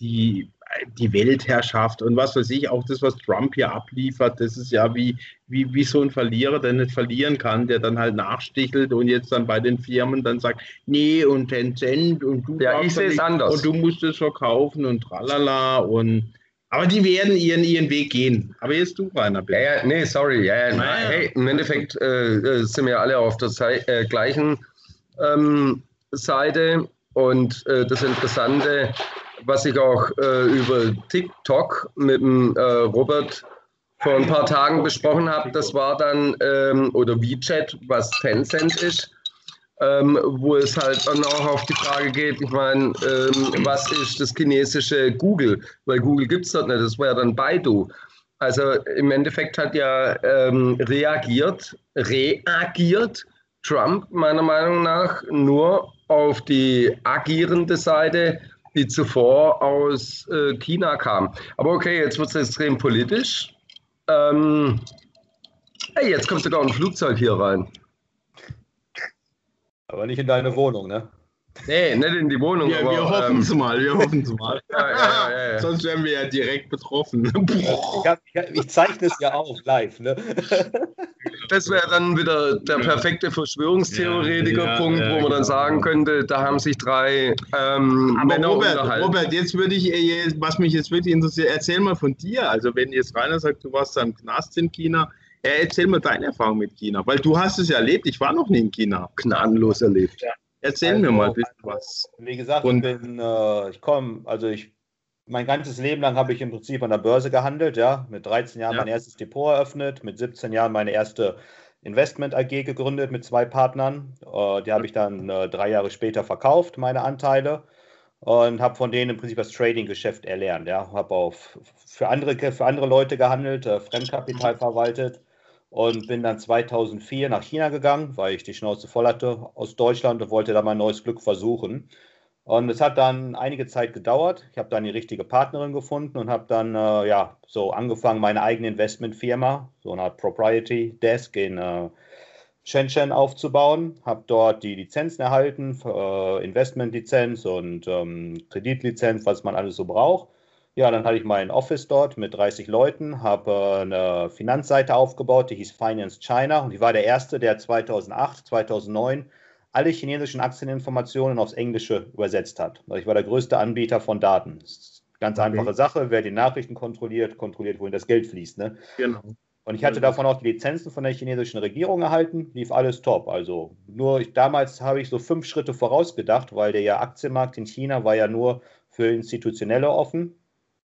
die, die Weltherrschaft und was weiß ich, auch das, was Trump hier abliefert, das ist ja wie, wie, wie so ein Verlierer, der nicht verlieren kann, der dann halt nachstichelt und jetzt dann bei den Firmen dann sagt, nee, und Tencent und du, ja, ich es anders. und du musst es verkaufen und tralala und aber die werden ihren, ihren Weg gehen. Aber jetzt du, Rainer, bitte. Ja, ja, nee, sorry. Ja, ja, hey, im Endeffekt äh, äh, sind wir alle auf der Ze äh, gleichen ähm, Seite. Und äh, das Interessante was ich auch äh, über TikTok mit dem äh, Robert vor ein paar Tagen besprochen habe, das war dann, ähm, oder WeChat, was Tencent ist, ähm, wo es halt dann auch auf die Frage geht, ich meine, ähm, was ist das chinesische Google? Weil Google gibt es dort nicht, das wäre dann Baidu. Also im Endeffekt hat ja ähm, reagiert, reagiert Trump meiner Meinung nach nur auf die agierende Seite, die zuvor aus äh, China kam. Aber okay, jetzt wird es extrem politisch. Ähm, hey, jetzt kommt sogar ein Flugzeug hier rein. Aber nicht in deine Wohnung, ne? Nee, nicht in die Wohnung. Ja, aber, wir hoffen es ähm, mal, wir hoffen es mal. <laughs> ja, ja, ja, ja. Sonst wären wir ja direkt betroffen. Ich, hab, ich, hab, ich zeichne es ja auf live, ne? Das wäre dann wieder der perfekte Verschwörungstheoretiker-Punkt, Ja, ja, ja, wo man dann genau. sagen könnte, da haben sich drei ähm, Aber Männer Robert, unterhalten. Robert, jetzt würde ich, äh, was mich jetzt wirklich interessiert, erzähl mal von dir. Also wenn jetzt Rainer sagt, du warst da im Knast in China, erzähl mal deine Erfahrung mit China, weil du hast es ja erlebt. Ich war noch nie in China. gnadenlos erlebt. Erzähl Also, mir mal ein bisschen was. Wie gesagt, Und- ich bin, äh, ich komme, also ich, mein ganzes Leben lang habe ich im Prinzip an der Börse gehandelt, ja. Mit 13 Jahren Ja. mein erstes Depot eröffnet, mit 17 Jahren meine erste Investment AG gegründet mit zwei Partnern. Äh, die habe ich dann äh, drei Jahre später verkauft, meine Anteile. Und habe von denen im Prinzip das Trading-Geschäft erlernt. Ja. Habe auch für andere, für andere Leute gehandelt, äh, Fremdkapital verwaltet und bin dann 2004 nach China gegangen, weil ich die Schnauze voll hatte aus Deutschland und wollte da mein neues Glück versuchen. Und es hat dann einige Zeit gedauert. Ich habe dann die richtige Partnerin gefunden und habe dann äh, ja so angefangen, meine eigene Investmentfirma, so eine Art Propriety Desk in äh, Shenzhen aufzubauen. Habe dort die Lizenzen erhalten, äh, Investmentlizenz und ähm, Kreditlizenz, was man alles so braucht. Ja, dann hatte ich mein Office dort mit 30 Leuten, habe eine Finanzseite aufgebaut, die hieß Finance China und ich war der Erste, der 2008, 2009 alle chinesischen Aktieninformationen aufs Englische übersetzt hat. Also ich war der größte Anbieter von Daten. Ganz Okay. einfache Sache. Wer die Nachrichten kontrolliert, kontrolliert, wohin das Geld fließt. Ne? Genau. Und ich hatte davon auch die Lizenzen von der chinesischen Regierung erhalten, lief alles top. Also nur ich, damals habe ich so fünf Schritte vorausgedacht, weil der ja Aktienmarkt in China war ja nur für Institutionelle offen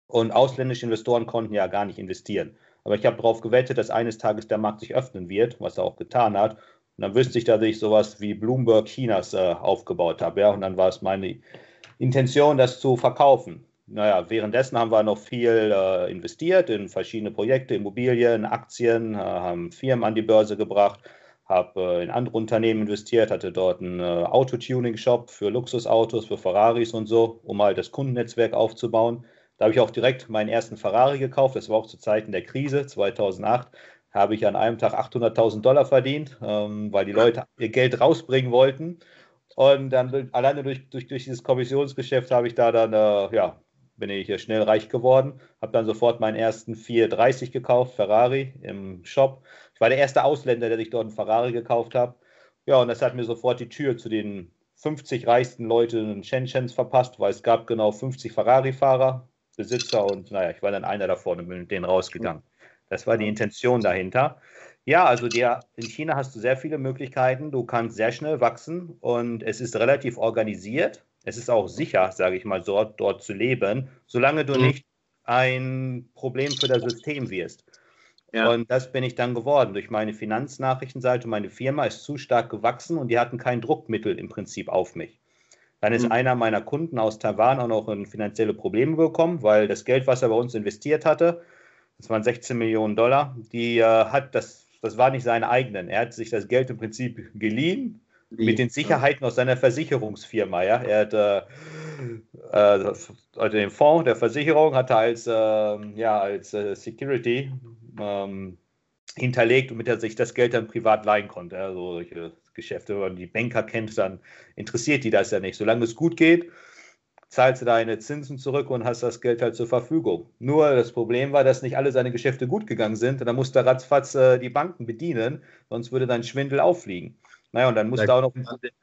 und ausländische Investoren konnten ja gar nicht investieren. Aber ich habe darauf gewettet, dass eines Tages der Markt sich öffnen wird, was er auch getan hat. Und dann wüsste ich, dass ich sowas wie Bloomberg Chinas äh, aufgebaut habe. Ja? Und dann war es meine Intention, das zu verkaufen. Naja, währenddessen haben wir noch viel äh, investiert in verschiedene Projekte, Immobilien, Aktien, äh, haben Firmen an die Börse gebracht, habe äh, in andere Unternehmen investiert, hatte dort einen äh, Autotuning-Shop für Luxusautos, für Ferraris und so, um halt das Kundennetzwerk aufzubauen. Da habe ich auch direkt meinen ersten Ferrari gekauft. Das war auch zu Zeiten der Krise 2008. Habe ich an einem Tag 800.000 Dollar verdient, ähm, weil die Leute ihr Geld rausbringen wollten. Und dann alleine durch, durch, durch dieses Kommissionsgeschäft habe ich da dann, äh, ja, bin ich hier schnell reich geworden. Habe dann sofort meinen ersten 430 gekauft, Ferrari im Shop. Ich war der erste Ausländer, der sich dort einen Ferrari gekauft hat. Ja, und das hat mir sofort die Tür zu den 50 reichsten Leuten in Shenzhen verpasst, weil es gab genau 50 Ferrari-Fahrer, Besitzer und naja, ich war dann einer davon und bin mit denen rausgegangen. Das war die Intention dahinter. Ja, also der, in China hast du sehr viele Möglichkeiten. Du kannst sehr schnell wachsen und es ist relativ organisiert. Es ist auch sicher, sage ich mal, so, dort zu leben, solange du Mhm. nicht ein Problem für das System wirst. Ja. Und das bin ich dann geworden. Durch meine Finanznachrichtenseite, meine Firma ist zu stark gewachsen und die hatten kein Druckmittel im Prinzip auf mich. Dann ist Mhm. einer meiner Kunden aus Taiwan auch noch in finanzielle Probleme gekommen, weil das Geld, was er bei uns investiert hatte, das waren 16 Millionen Dollar, die äh, hat das, das war nicht seine eigenen. Er hat sich das Geld im Prinzip geliehen mit den Sicherheiten aus seiner Versicherungsfirma. Ja? Er hat äh, äh, also den Fonds der Versicherung hat er als, ähm, ja, als äh, Security ähm, hinterlegt, damit er sich das Geld dann privat leihen konnte. Ja? So solche Geschäfte, wenn man die Banker kennt, dann interessiert die das ja nicht. Solange es gut geht, zahlst du deine Zinsen zurück und hast das Geld halt zur Verfügung. Nur das Problem war, dass nicht alle seine Geschäfte gut gegangen sind. Und dann musste ratzfatz äh, die Banken bedienen, sonst würde dein Schwindel auffliegen. Naja, und dann musste er auch noch.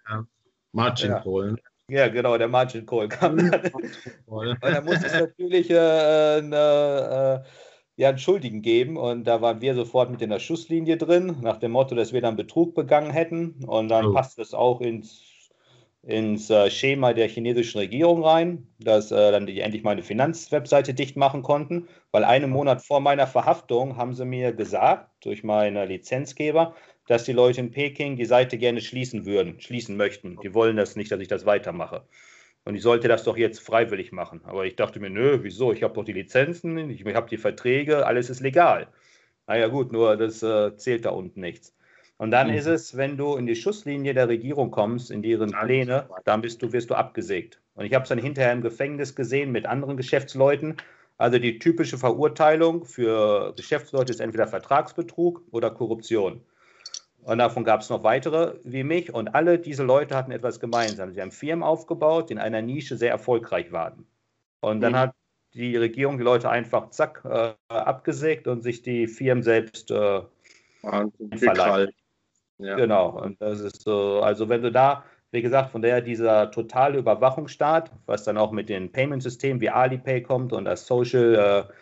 Ja. Margin Ja. Call. Ja, genau, der Margin Call kam <laughs> dann. Und dann musste es natürlich äh, eine, äh, ja, einen Schuldigen geben. Und da waren wir sofort mit in der Schusslinie drin, nach dem Motto, dass wir dann Betrug begangen hätten. Und dann Oh. passt es auch ins, ins äh, Schema der chinesischen Regierung rein, dass äh, dann die endlich meine Finanzwebseite dicht machen konnten, weil einen Monat vor meiner Verhaftung haben sie mir gesagt, durch meine Lizenzgeber, dass die Leute in Peking die Seite gerne schließen würden, schließen möchten. Die wollen das nicht, dass ich das weitermache. Und ich sollte das doch jetzt freiwillig machen. Aber ich dachte mir, nö, wieso? Ich habe doch die Lizenzen, ich habe die Verträge, alles ist legal. Naja gut, nur das äh, zählt da unten nichts. Und dann mhm. ist es, wenn du in die Schusslinie der Regierung kommst, in deren Pläne, dann bist du, wirst du abgesägt. Und ich habe es dann hinterher im Gefängnis gesehen mit anderen Geschäftsleuten. Also die typische Verurteilung für Geschäftsleute ist entweder Vertragsbetrug oder Korruption. Und davon gab es noch weitere wie mich. Und alle diese Leute hatten etwas gemeinsam. Sie haben Firmen aufgebaut, die in einer Nische sehr erfolgreich waren. Und dann mhm. hat die Regierung die Leute einfach zack äh, abgesägt und sich die Firmen selbst äh, verleiht. Ja. Genau. Und das ist so, also wenn du da, wie gesagt, von der dieser totale Überwachungsstaat, was dann auch mit den Payment-Systemen wie Alipay kommt und das Social äh,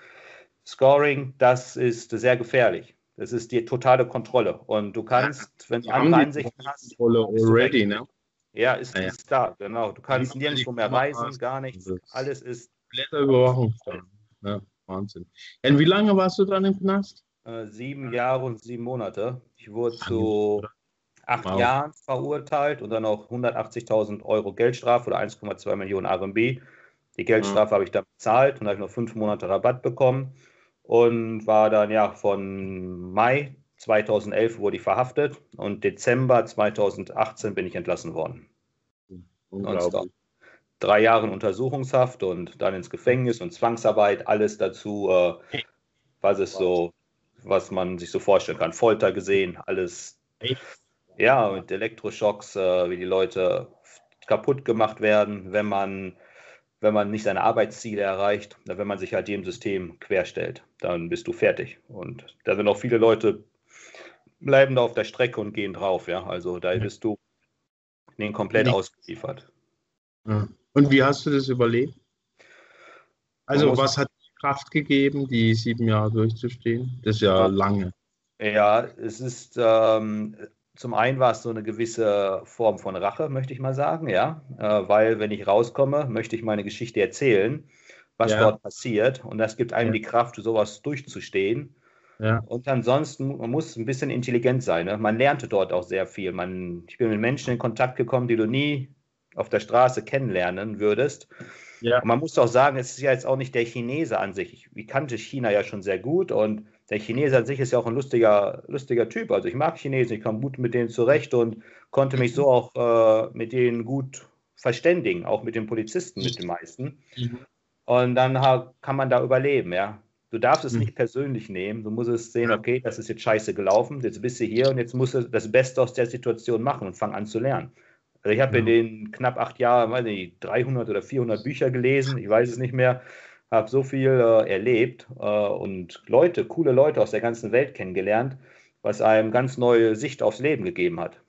Scoring, das ist sehr gefährlich. Das ist die totale Kontrolle. Und du kannst, wenn du andere Ansichten hast. Kontrolle already, ne? Ja, ist, ja, ja. ist da, genau. Du kannst nirgendwo mehr reisen, gar nichts. Alles ist. Blätterüberwachung. Ja, Wahnsinn. Und wie lange warst du dann im Knast? Äh, sieben Jahre und sieben Monate. Ich wurde zu acht wow. Jahren verurteilt und dann auch 180.000 Euro Geldstrafe oder 1,2 Millionen RMB. Die Geldstrafe mhm. habe ich dann bezahlt und habe noch fünf Monate Rabatt bekommen und war dann ja von Mai 2011 wurde ich verhaftet und Dezember 2018 bin ich entlassen worden. Drei Jahre Untersuchungshaft und dann ins Gefängnis und Zwangsarbeit, alles dazu, äh, was es so, was man sich so vorstellen kann. Folter gesehen, alles. Ja, mit Elektroschocks, äh, wie die Leute kaputt gemacht werden, wenn man wenn man nicht seine Arbeitsziele erreicht, wenn man sich halt dem System querstellt, dann bist du fertig. Und da sind auch viele Leute, bleiben da auf der Strecke und gehen drauf, ja. Also da bist du den komplett Nicht. ausgeliefert. Und wie hast du das überlebt? Also was hat Kraft gegeben, die sieben Jahre durchzustehen? Das ist ja lange. Ja, es ist, ähm, zum einen war es so eine gewisse Form von Rache, möchte ich mal sagen, ja, äh, weil wenn ich rauskomme, möchte ich meine Geschichte erzählen, was ja. dort passiert und das gibt einem ja. die Kraft, sowas durchzustehen. Ja. Und ansonsten, man muss ein bisschen intelligent sein. Ne? Man lernte dort auch sehr viel. Man, ich bin mit Menschen in Kontakt gekommen, die du nie auf der Straße kennenlernen würdest. Ja. Und man muss auch sagen, es ist ja jetzt auch nicht der Chinese an sich. Ich, ich kannte China ja schon sehr gut und der Chinese an sich ist ja auch ein lustiger, lustiger Typ. Also ich mag Chinesen, ich komme gut mit denen zurecht und konnte mich so auch äh, mit denen gut verständigen, auch mit den Polizisten, mit den meisten. Mhm. Und dann kann man da überleben, ja. Du darfst es mhm. nicht persönlich nehmen. Du musst es sehen, okay, das ist jetzt scheiße gelaufen, jetzt bist du hier und jetzt musst du das Beste aus der Situation machen und fang an zu lernen. Also ich habe ja. in den knapp acht Jahren, weiß nicht, 300 oder 400 Bücher gelesen, ich weiß es nicht mehr habe so viel äh, erlebt äh, und Leute, coole Leute aus der ganzen Welt kennengelernt, was einem ganz neue Sicht aufs Leben gegeben hat.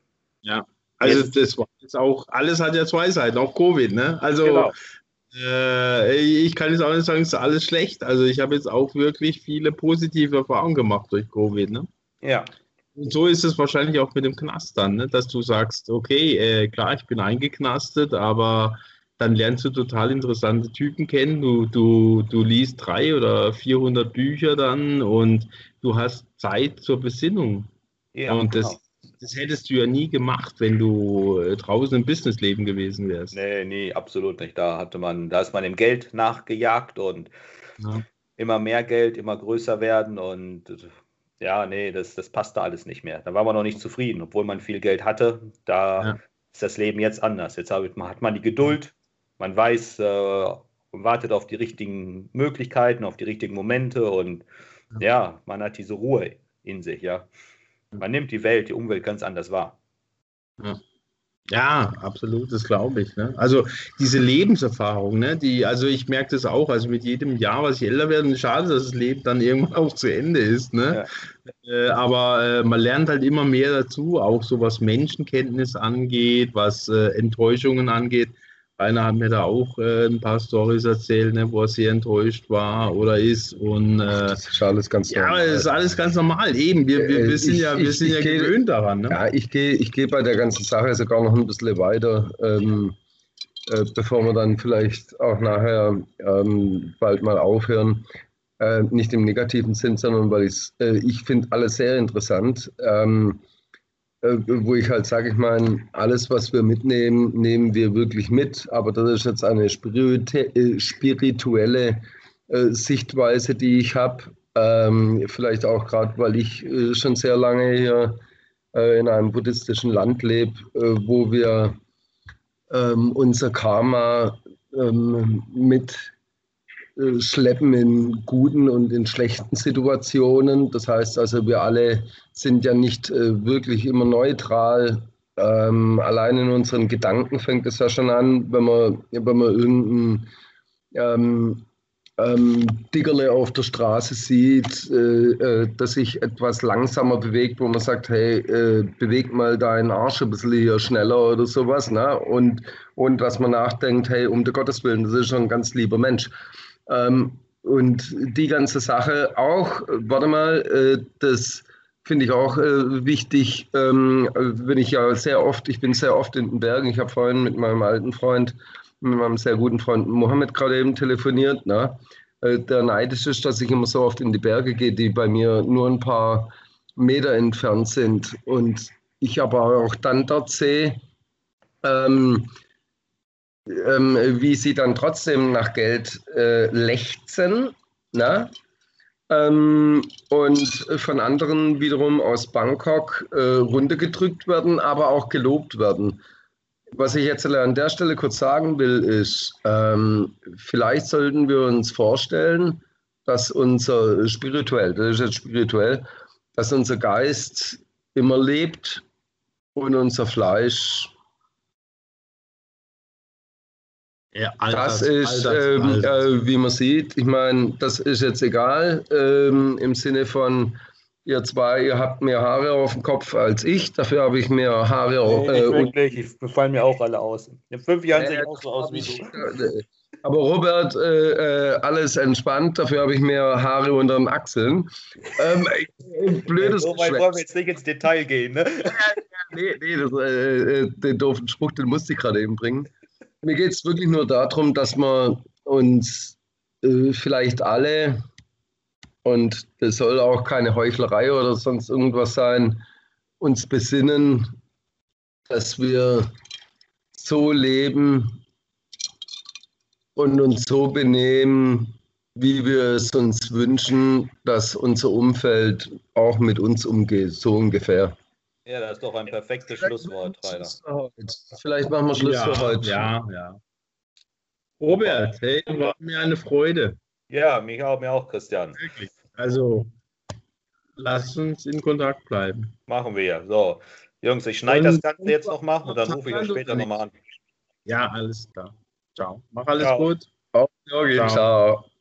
Ja, also das war jetzt auch, alles hat ja zwei Seiten, auch Covid, ne? Also genau. äh, ich kann jetzt auch nicht sagen, es ist alles schlecht. Also ich habe jetzt auch wirklich viele positive Erfahrungen gemacht durch Covid, ne? Ja. Und so ist es wahrscheinlich auch mit dem Knast dann, ne? dass du sagst, okay, äh, klar, ich bin eingeknastet, aber dann lernst du total interessante Typen kennen. Du, du, du liest drei oder 400 Bücher dann und du hast Zeit zur Besinnung. Ja, und das, genau. das hättest du ja nie gemacht, wenn du äh, draußen im Businessleben gewesen wärst. Nee, nee, absolut nicht. Da hatte man, da ist man dem Geld nachgejagt und ja. immer mehr Geld, immer größer werden und ja, nee, das, das passte alles nicht mehr. Da war man noch nicht zufrieden, obwohl man viel Geld hatte. Da ja. ist das Leben jetzt anders. Jetzt hat man die Geduld, man weiß, äh, wartet auf die richtigen Möglichkeiten, auf die richtigen Momente und ja. ja, man hat diese Ruhe in sich, ja. Man nimmt die Welt, die Umwelt ganz anders wahr. Ja. Ja, absolut, das glaube ich. Ne? Also diese Lebenserfahrung, ne, die, also ich merke das auch, also mit jedem Jahr, was ich älter werde, schade, dass das Leben dann irgendwann <laughs> auch zu Ende ist. Ne? Ja. Äh, aber äh, man lernt halt immer mehr dazu, auch so was Menschenkenntnis angeht, was äh, Enttäuschungen angeht Rainer hat mir da auch äh, ein paar Stories erzählt, ne, wo er sehr enttäuscht war oder ist. Und äh, Das ist alles ganz ja, normal. das ist alles ganz normal. Eben, wir, wir, Äh, wir sind ich- ja, wir ich- sind ich ja geh- gewöhnt daran. Ne? Ja, ich gehe ich geh bei der ganzen Sache sogar noch ein bisschen weiter, ähm, äh, bevor wir dann vielleicht auch nachher ähm, bald mal aufhören. Äh, nicht im negativen Sinn, sondern weil äh, ich finde alles sehr interessant. Ähm, äh, wo ich halt sage, ich meine, alles, was wir mitnehmen, nehmen wir wirklich mit. Aber das ist jetzt eine äh, spirituelle äh, Sichtweise, die ich habe. Ähm, vielleicht auch gerade, weil ich äh, schon sehr lange hier äh, in einem buddhistischen Land lebe, äh, wo wir ähm, unser Karma ähm, mit äh, schleppen in guten und in schlechten Situationen. Das heißt also, wir alle sind ja nicht äh, wirklich immer neutral. Ähm, allein in unseren Gedanken fängt es ja schon an, wenn man, wenn man irgendein ähm, ähm, Dickerle auf der Straße sieht, äh, äh, dass sich etwas langsamer bewegt, wo man sagt, hey, äh, beweg mal deinen Arsch ein bisschen hier schneller oder sowas. Ne? Und, und dass man nachdenkt, hey, um der Gottes Willen, das ist schon ein ganz lieber Mensch. Ähm, und die ganze Sache auch, warte mal, äh, das finde ich auch äh, wichtig, ähm, wenn ich ja sehr oft, ich bin sehr oft in den Bergen, ich habe vorhin mit meinem alten Freund, mit meinem sehr guten Freund Mohammed gerade eben telefoniert, ne? Äh, der neidisch ist, dass ich immer so oft in die Berge gehe, die bei mir nur ein paar Meter entfernt sind. Und ich aber auch dann dort sehe, ähm, ähm, wie sie dann trotzdem nach Geld äh, lechzen. Ne? Ähm, und von anderen wiederum aus Bangkok äh, runtergedrückt werden, aber auch gelobt werden. Was ich jetzt an der Stelle kurz sagen will, ist, ähm, vielleicht sollten wir uns vorstellen, dass unser spirituell, das ist jetzt spirituell, dass unser Geist immer lebt und unser Fleisch Ja, Das Alters- ist, Alters- ähm, Alters. äh, wie man sieht, ich meine, das ist jetzt egal ähm, im Sinne von, ihr zwei, ihr habt mehr Haare auf dem Kopf als ich, dafür habe ich mehr Haare auf Nee, äh, wirklich, ich befallen mir auch alle aus. In fünf Jahren sehe Äh, ich auch so aus wie du. äh, aber Robert, äh, äh, alles entspannt, dafür habe ich mehr Haare unter den Achseln. Ähm, äh, blödes So weit wollen wir jetzt nicht ins Detail gehen, ne? <laughs> Nee, nee, das, den doofen Spruch, den musste ich gerade eben bringen. Mir geht es wirklich nur darum, dass wir uns äh, vielleicht alle, und das soll auch keine Heuchlerei oder sonst irgendwas sein, uns besinnen, dass wir so leben und uns so benehmen, wie wir es uns wünschen, dass unser Umfeld auch mit uns umgeht, so ungefähr. Ja, das ist doch ein perfektes Schlusswort, Rainer. Schluss für heute. Vielleicht machen wir Schluss ja, für heute. Ja, ja. Robert, hey, war mir eine Freude. Ja, mich auch, mir auch, Christian. Wirklich. Also, lasst uns in Kontakt bleiben. Machen wir. So, Jungs, ich schneide das Ganze jetzt noch mal und dann rufe ich euch später nochmal an. Ja, alles klar. Ciao. Mach alles Ciao. gut. Okay, Ciao. ciao.